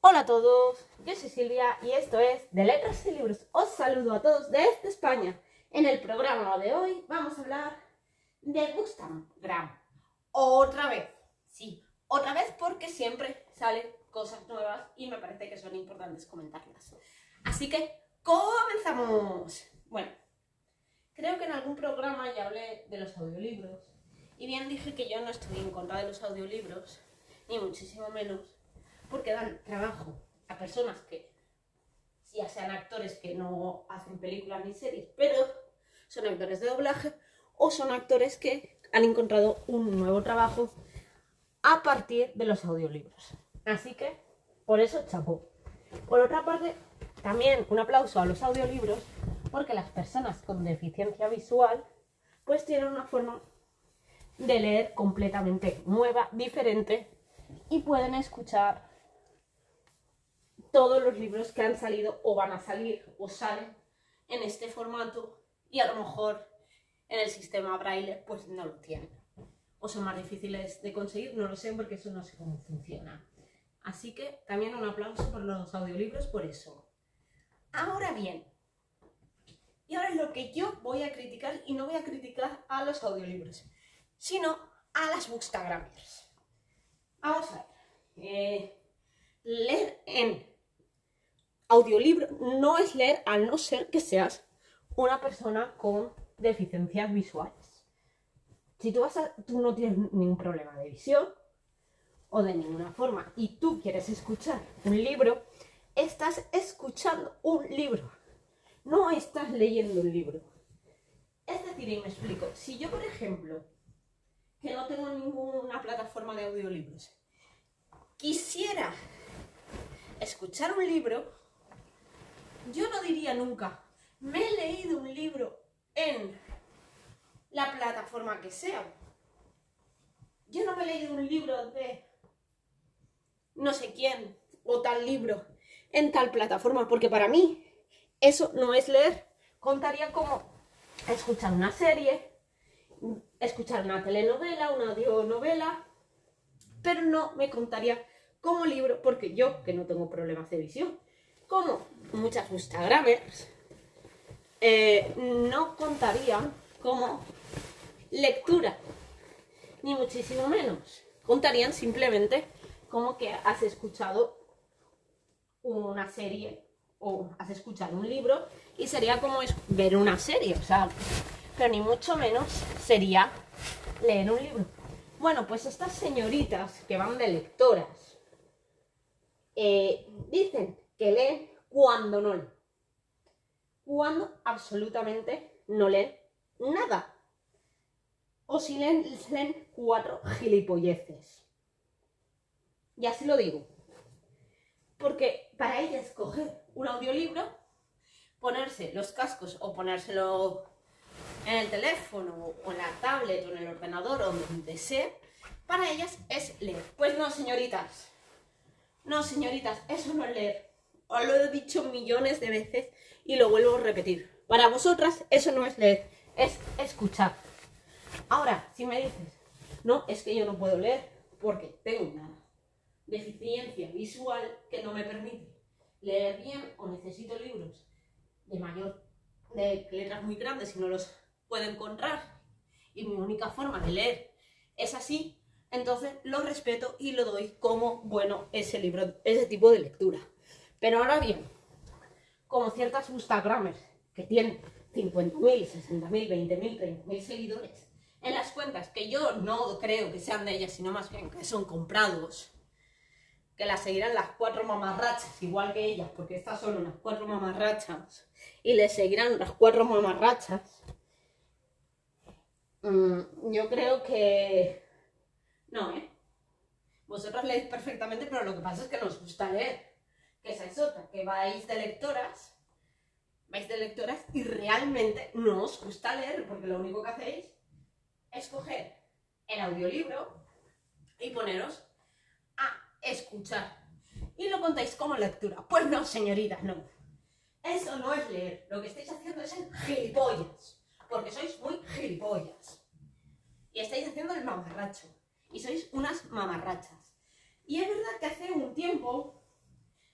Hola a todos, yo soy Silvia y esto es De Letras y Libros. Os saludo a todos desde España. En el programa de hoy vamos a hablar de Instagram. Otra vez, sí, otra vez porque siempre salen cosas nuevas y me parece que son importantes comentarlas. Así que comenzamos. Bueno, creo que en algún programa ya hablé de los audiolibros y bien dije que yo no estoy en contra de los audiolibros, ni muchísimo menos, porque dan trabajo a personas que ya sean actores que no hacen películas ni series, pero son actores de doblaje o son actores que han encontrado un nuevo trabajo a partir de los audiolibros. Así que, por eso, chapó. Por otra parte, también un aplauso a los audiolibros, porque las personas con deficiencia visual, pues tienen una forma de leer completamente nueva, diferente, y pueden escuchar todos los libros que han salido o van a salir o salen en este formato y a lo mejor en el sistema braille pues no lo tienen. O son más difíciles de conseguir, no lo sé porque eso no sé cómo funciona. Así que también un aplauso por los audiolibros por eso. Ahora bien, y ahora es lo que yo voy a criticar y no voy a criticar a los audiolibros, sino a las bookstagramers. Vamos a ver. Eh, leer en audiolibro no es leer a no ser que seas una persona con deficiencias visuales. Si tú, vas a, tú no tienes ningún problema de visión o de ninguna forma y tú quieres escuchar un libro, estás escuchando un libro, no estás leyendo un libro. Es decir, y me explico, si yo, por ejemplo, que no tengo ninguna plataforma de audiolibros, quisiera escuchar un libro, yo no diría nunca, me he leído un libro en la plataforma que sea. Yo no me he leído un libro de no sé quién o tal libro en tal plataforma, porque para mí eso no es leer. Contaría como escuchar una serie, escuchar una telenovela, una audionovela, pero no me contaría como libro, porque yo, que no tengo problemas de visión, como muchas Instagramers, eh, no contarían como lectura, ni muchísimo menos. Contarían simplemente como que has escuchado una serie o has escuchado un libro y sería como ver una serie, o sea, pero ni mucho menos sería leer un libro. Bueno, pues estas señoritas que van de lectoras eh, dicen que leen cuando no leen. Cuando absolutamente no leen nada. O si leen, leen cuatro gilipolleces. Y así lo digo. Porque para ellas coger un audiolibro, ponerse los cascos o ponérselo en el teléfono o en la tablet o en el ordenador o donde sea, para ellas es leer. Pues no, señoritas. No, señoritas, eso no es leer. Os lo he dicho millones de veces y lo vuelvo a repetir. Para vosotras eso no es leer, es escuchar. Ahora, si me dices, no, es que yo no puedo leer porque tengo una deficiencia visual que no me permite leer bien o necesito libros de mayor, de letras muy grandes y no los puedo encontrar y mi única forma de leer es así, entonces lo respeto y lo doy como bueno ese libro, ese tipo de lectura. Pero ahora bien, como ciertas Instagramers que tienen 50.000, 60.000, 20.000, 30.000 seguidores en las cuentas que yo no creo que sean de ellas, sino más bien que son comprados, que las seguirán las cuatro mamarrachas, igual que ellas, porque estas son unas cuatro mamarrachas, y les seguirán las cuatro mamarrachas, mm, yo creo que... No, ¿eh? Vosotros leéis perfectamente, pero lo que pasa es que nos gusta leer. Que esa es otra, que vais de lectoras, vais de lectoras y realmente no os gusta leer, porque lo único que hacéis es coger el audiolibro y poneros a escuchar. Y lo contáis como lectura. Pues no, señoritas, no. Eso no es leer. Lo que estáis haciendo es en gilipollas. Porque sois muy gilipollas. Y estáis haciendo el mamarracho. Y sois unas mamarrachas. Y es verdad que hace un tiempo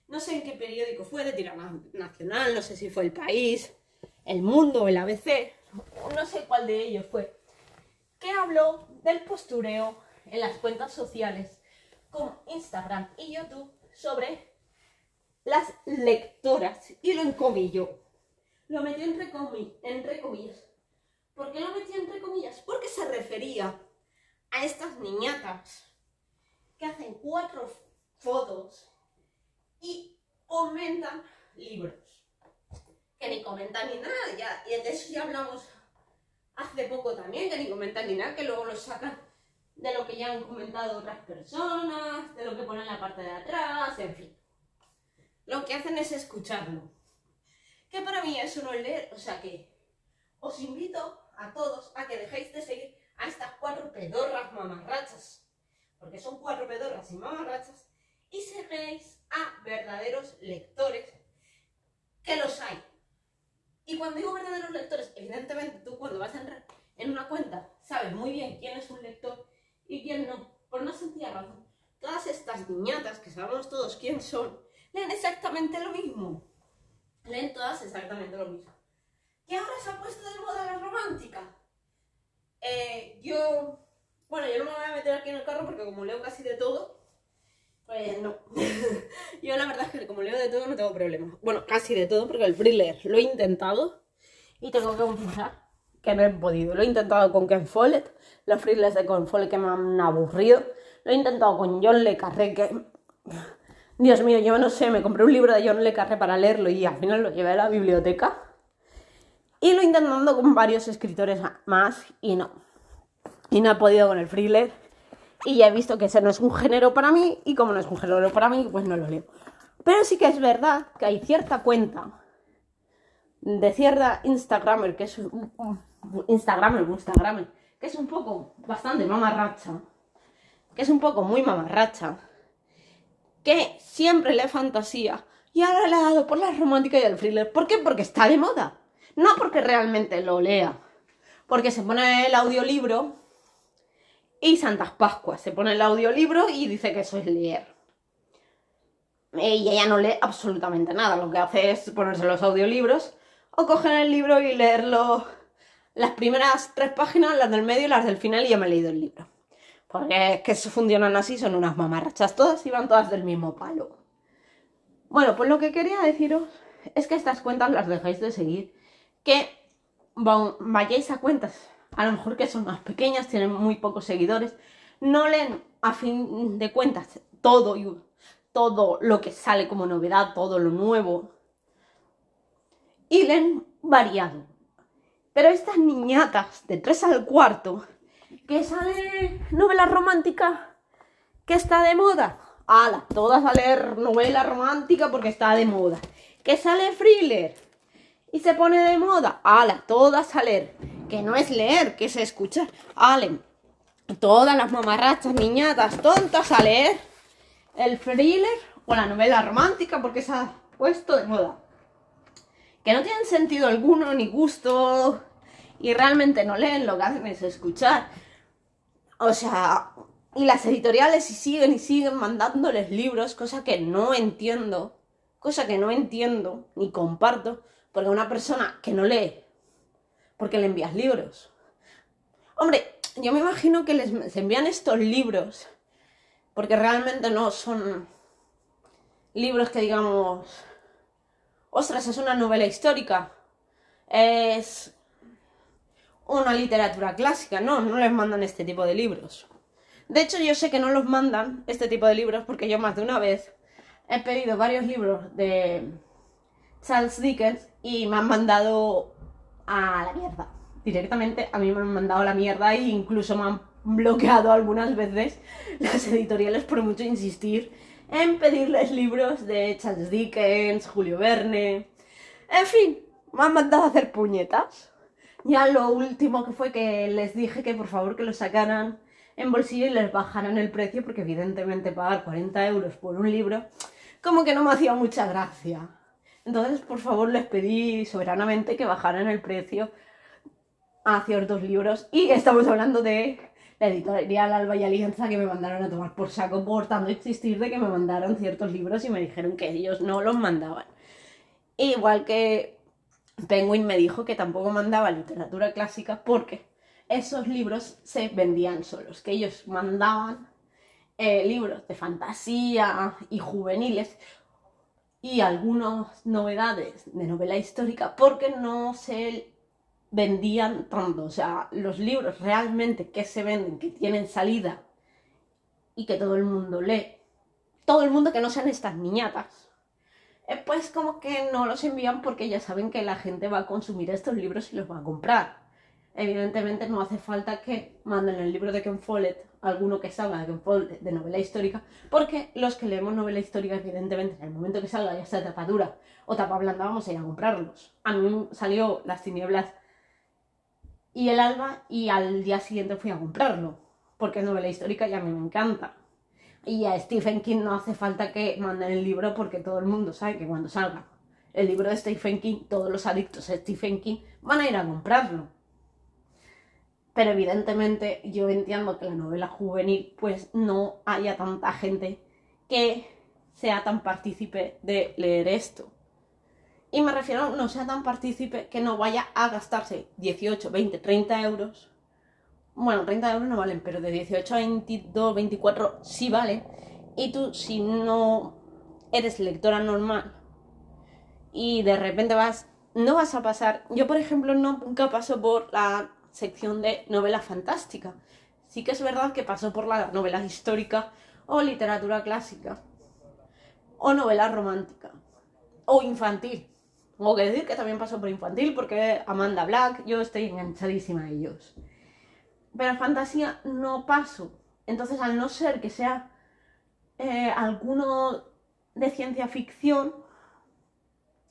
no sé en qué periódico fue, de tirada nacional, no sé si fue El País, El Mundo, el ABC, no sé cuál de ellos fue, que habló del postureo en las cuentas sociales como Instagram y YouTube sobre las lectoras y lo encomilló. Lo metió entre, entre comillas. ¿Por qué lo metió entre comillas? Porque se refería a estas niñatas que hacen cuatro fotos y comentan libros. Que ni comentan ni nada, ya, y de eso ya hablamos hace poco también, que ni comentan ni nada, que luego lo sacan de lo que ya han comentado otras personas, de lo que ponen en la parte de atrás, en fin. Lo que hacen es escucharlo. Que para mí eso no es leer, o sea que os invito a todos a que dejéis de seguir a estas cuatro pedorras mamarrachas, porque son cuatro pedorras y mamarrachas, y seguéis a verdaderos lectores, que los hay. Y cuando digo verdaderos lectores, evidentemente tú cuando vas a entrar en una cuenta sabes muy bien quién es un lector y quién no, por una sencilla razón. Todas estas niñatas, que sabemos todos quién son, leen exactamente lo mismo. Leen todas exactamente lo mismo. ¿Qué ahora se ha puesto de moda la romántica? Eh, yo, bueno, yo no me voy a meter aquí en el carro porque como leo casi de todo, pues no. yo la verdad es que como leo de todo no tengo problema. Bueno, casi de todo porque el thriller lo he intentado y tengo que confesar que no he podido. Lo he intentado con Ken Follett, los thrillers de Ken Follett que me han aburrido. Lo he intentado con John Le Carré que... Dios mío, yo no sé, me compré un libro de John Le Carré para leerlo y al final lo llevé a la biblioteca. Y lo he intentado con varios escritores más y no. Y no he podido con el thriller. Y ya he visto que ese no es un género para mí y como no es un género para mí, pues no lo leo. Pero sí que es verdad que hay cierta cuenta de cierta Instagramer, que es un, Instagramer, Instagramer, que es un poco bastante mamarracha, que es un poco muy mamarracha, que siempre lee fantasía y ahora le ha dado por la romántica y el thriller. ¿Por qué? Porque está de moda. No porque realmente lo lea. Porque se pone el audiolibro y Santas Pascuas. Se pone el audiolibro y dice que eso es leer. Y ella no lee absolutamente nada. Lo que hace es ponerse los audiolibros o coger el libro y leerlo las primeras tres páginas, las del medio y las del final y ya me he leído el libro. Porque es que funcionan así, son unas mamarrachas todas y van todas del mismo palo. Bueno, pues lo que quería deciros es que estas cuentas las dejáis de seguir que vayáis a cuentas, a lo mejor que son más pequeñas, tienen muy pocos seguidores, no leen a fin de cuentas todo, todo lo que sale como novedad, todo lo nuevo, y leen variado. Pero estas niñatas de 3 al cuarto, que sale novela romántica, que está de moda, ala, todas a leer novela romántica porque está de moda. Que sale thriller, y se pone de moda. ¡Hala! Todas a leer. Que no es leer, que es escuchar. ¡Ale! Todas las mamarrachas, niñatas, tontas a leer el thriller o la novela romántica porque se ha puesto de moda. Que no tienen sentido alguno ni gusto y realmente no leen, lo que hacen es escuchar. O sea, y las editoriales y siguen y siguen mandándoles libros, cosa que no entiendo, cosa que no entiendo ni comparto, porque una persona que no lee, porque le envías libros. Hombre, yo me imagino que les envían estos libros porque realmente no son libros que digamos, ostras, es una novela histórica, es una literatura clásica, no, no les mandan este tipo de libros. De hecho, yo sé que no los mandan este tipo de libros porque yo más de una vez he pedido varios libros de Charles Dickens y me han mandado a la mierda. Directamente a mí me han mandado la mierda e incluso me han bloqueado algunas veces las editoriales por mucho insistir en pedirles libros de Charles Dickens, Julio Verne. En fin, me han mandado a hacer puñetas. Ya lo último que fue que les dije que por favor que lo sacaran en bolsillo y les bajaran el precio porque evidentemente pagar 40 euros por un libro como que no me hacía mucha gracia. Entonces, por favor, les pedí soberanamente que bajaran el precio a ciertos libros. Y estamos hablando de la editorial Alba y Alianza que me mandaron a tomar por saco por tanto insistir de que me mandaron ciertos libros y me dijeron que ellos no los mandaban. Igual que Penguin me dijo que tampoco mandaba literatura clásica porque esos libros se vendían solos, que ellos mandaban eh, libros de fantasía y juveniles y algunas novedades de novela histórica porque no se vendían tanto. O sea, los libros realmente que se venden, que tienen salida y que todo el mundo lee, todo el mundo que no sean estas niñatas, eh, pues como que no los envían porque ya saben que la gente va a consumir estos libros y los va a comprar. Evidentemente no hace falta que manden el libro de Ken Follett, alguno que salga de novela histórica, porque los que leemos novela histórica, evidentemente, en el momento que salga ya sea tapa dura o tapa blanda, vamos a ir a comprarlos. A mí salió Las tinieblas y el alba y al día siguiente fui a comprarlo, porque es novela histórica y a mí me encanta. Y a Stephen King no hace falta que manden el libro porque todo el mundo sabe que cuando salga el libro de Stephen King, todos los adictos a Stephen King van a ir a comprarlo. Pero evidentemente yo entiendo que la novela juvenil pues no haya tanta gente que sea tan partícipe de leer esto. Y me refiero no sea tan partícipe que no vaya a gastarse 18, 20, 30 euros. Bueno, 30 euros no valen, pero de 18 a 22, 24 sí vale. Y tú, si no eres lectora normal y de repente vas, no vas a pasar. Yo, por ejemplo, nunca paso por la sección de novela fantástica. Sí que es verdad que paso por la novela histórica o literatura clásica o novela romántica o infantil. Tengo que decir que también paso por infantil porque Amanda Black, yo estoy enganchadísima a ellos. Pero fantasía no paso. Entonces, al no ser que sea eh, alguno de ciencia ficción,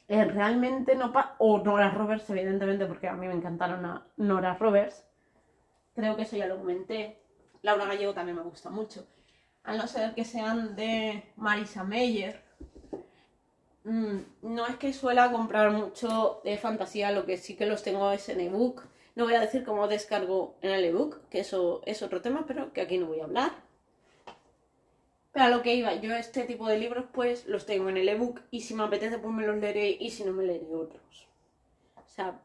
eh, realmente no paso. O Nora Roberts, evidentemente, porque a mí me encantaron a Nora Roberts. Creo que eso ya lo comenté. Laura Gallego también me gusta mucho. Al no ser que sean de Marisa Meyer Mm, no es que suela comprar mucho de fantasía, lo que sí que los tengo es en ebook. No voy a decir cómo descargo en el ebook, que eso es otro tema, pero que aquí no voy a hablar. Pero a lo que iba, yo este tipo de libros pues los tengo en el ebook y si me apetece pues me los leeré y si no me leeré otros. O sea,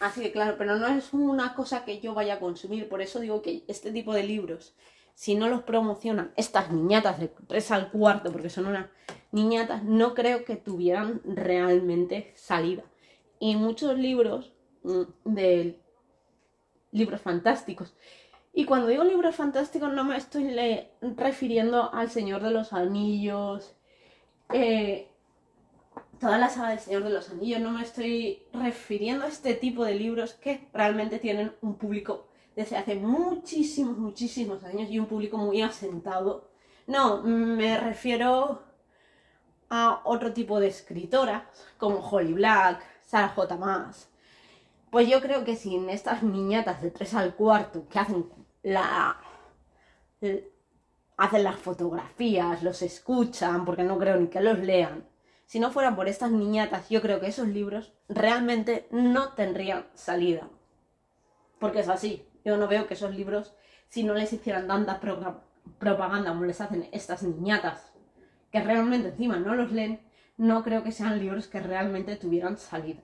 así que claro, pero no es una cosa que yo vaya a consumir, por eso digo que este tipo de libros si no los promocionan estas niñatas de 3 al cuarto, porque son unas niñatas, no creo que tuvieran realmente salida. Y muchos libros mm, de libros fantásticos. Y cuando digo libros fantásticos no me estoy refiriendo al Señor de los Anillos, eh, toda la saga del Señor de los Anillos, no me estoy refiriendo a este tipo de libros que realmente tienen un público desde hace muchísimos, muchísimos años y un público muy asentado. No, me refiero a otro tipo de escritoras, como Holly Black, Sarah J. Maas. Pues yo creo que sin estas niñatas de 3 al cuarto que hacen la. hacen las fotografías, los escuchan, porque no creo ni que los lean. Si no fuera por estas niñatas, yo creo que esos libros realmente no tendrían salida. Porque es así. Yo no veo que esos libros, si no les hicieran tanta propaganda como les hacen estas niñatas, que realmente encima no los leen, no creo que sean libros que realmente tuvieran salida.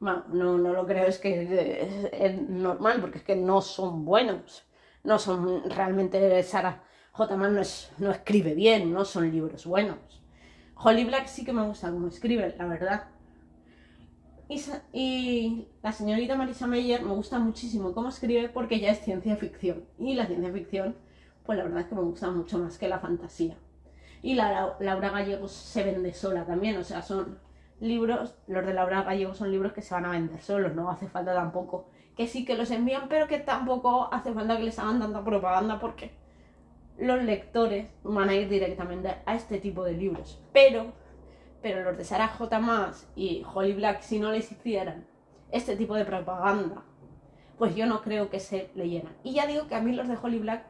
Bueno, no, no lo creo, es que es, normal, porque es que no son buenos. No son realmente. Sara J. Man no, no escribe bien, no son libros buenos. Holly Black sí que me gusta cómo escribe, la verdad. Y, la señorita Marisa Meyer me gusta muchísimo cómo escribe porque ella es ciencia ficción. Y la ciencia ficción, pues la verdad es que me gusta mucho más que la fantasía. Y la, Laura Gallegos se vende sola también, o sea, son libros, los de Laura Gallegos son libros que se van a vender solos, no hace falta tampoco que sí que los envían, pero que tampoco hace falta que les hagan tanta propaganda porque los lectores van a ir directamente a este tipo de libros. Pero pero los de Sarah J. Maas y Holly Black, si no les hicieran este tipo de propaganda, pues yo no creo que se leyeran. Y ya digo que a mí los de Holly Black,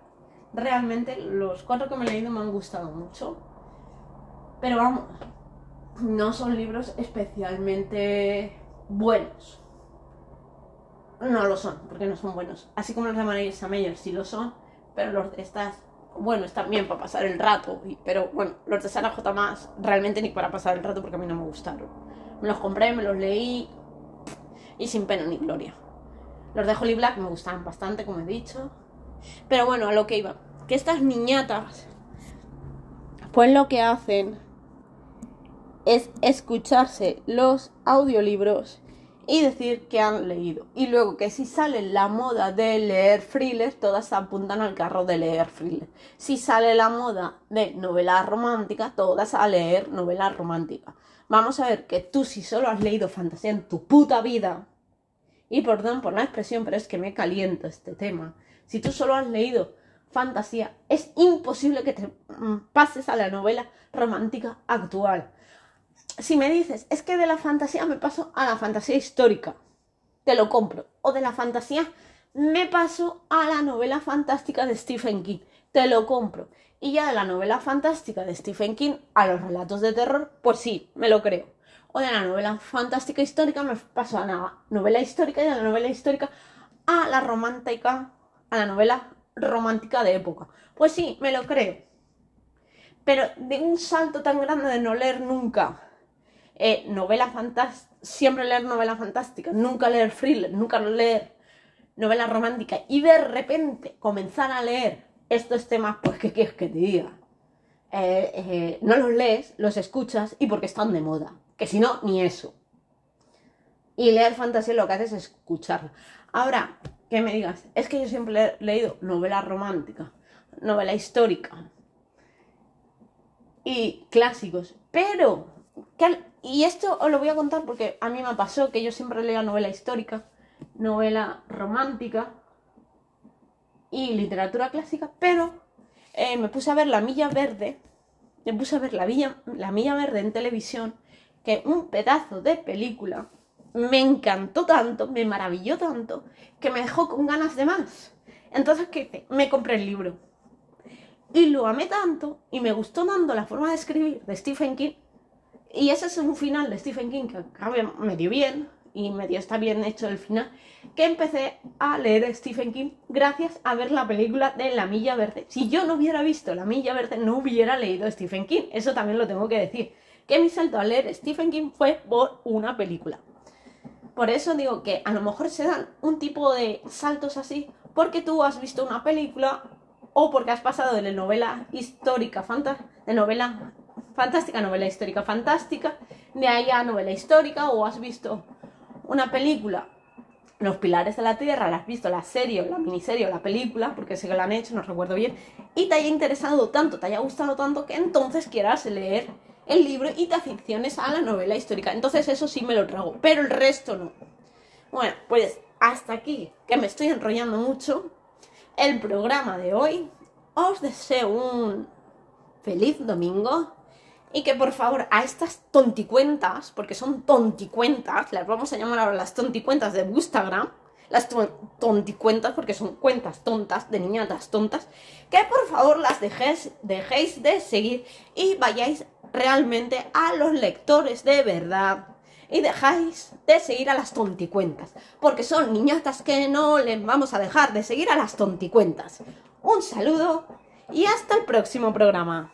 realmente los cuatro que me he leído me han gustado mucho. Pero vamos, no son libros especialmente buenos. no lo son, porque no son buenos. Así como los de Marisa Meyer sí lo son, pero los de estas, bueno, están bien para pasar el rato, pero bueno, los de Sara J. más realmente ni para pasar el rato porque a mí no me gustaron. Me los compré, me los leí y sin pena ni gloria. Los de Holly Black me gustaban bastante, como he dicho. Pero bueno, a lo que iba. Que estas niñatas, pues lo que hacen es escucharse los audiolibros y decir que han leído. Y luego que si sale la moda de leer thrillers, todas apuntan al carro de leer thrillers. Si sale la moda de novela romántica, todas a leer novela romántica. Vamos a ver que tú si solo has leído fantasía en tu puta vida, y perdón por la expresión, pero es que me calienta este tema. Si tú solo has leído fantasía, es imposible que te mm, pases a la novela romántica actual si me dices, es que de la fantasía me paso a la fantasía histórica, te lo compro. O de la fantasía me paso a la novela fantástica de Stephen King, te lo compro. Y ya de la novela fantástica de Stephen King a los relatos de terror, pues sí, me lo creo. O de la novela fantástica histórica me paso a la novela histórica y de la novela histórica a la romántica, a la novela romántica de época. Pues sí, me lo creo. Pero de un salto tan grande de no leer nunca eh, novela fantástica, siempre leer novela fantástica, nunca leer thriller, nunca leer novela romántica y de repente comenzar a leer estos temas, pues ¿qué quieres que te diga? Eh, eh, no los lees, los escuchas y porque están de moda, que si no, ni eso. Y leer fantasía lo que haces es escucharla. Ahora, que me digas, es que yo siempre he leído novela romántica, novela histórica y clásicos, pero y esto os lo voy a contar porque a mí me pasó que yo siempre leía novela histórica, novela romántica y literatura clásica, pero eh, me puse a ver La Milla Verde, me puse a ver la, la Milla Verde en televisión, que un pedazo de película me encantó tanto, me maravilló tanto, que me dejó con ganas de más. Entonces, ¿qué hice? Me compré el libro. Y lo amé tanto y me gustó tanto la forma de escribir de Stephen King y ese es un final de Stephen King que acaba medio bien y medio está bien hecho el final, que empecé a leer Stephen King gracias a ver la película de La Milla Verde. Si yo no hubiera visto La Milla Verde, no hubiera leído Stephen King. Eso también lo tengo que decir. Que mi salto a leer Stephen King fue por una película. Por eso digo que a lo mejor se dan un tipo de saltos así porque tú has visto una película o porque has pasado de la novela histórica, de novela fantástica, novela histórica fantástica, de ahí a novela histórica, o has visto una película, Los Pilares de la Tierra, la has visto la serie, la miniserie o la película, porque sé que la han hecho, no recuerdo bien, y te haya interesado tanto, te haya gustado tanto, que entonces quieras leer el libro y te aficiones a la novela histórica. Entonces eso sí me lo trago, pero el resto no. Bueno, pues hasta aquí, que me estoy enrollando mucho, el programa de hoy. Os deseo un feliz domingo y que por favor a estas tonticuentas, porque son tonticuentas, las vamos a llamar ahora las tonticuentas de Instagram, las tonticuentas porque son cuentas tontas, de niñatas tontas, que por favor las dejéis, dejéis de seguir y vayáis realmente a los lectores de verdad y dejáis de seguir a las tonticuentas, porque son niñatas que no les vamos a dejar de seguir a las tonticuentas. Un saludo y hasta el próximo programa.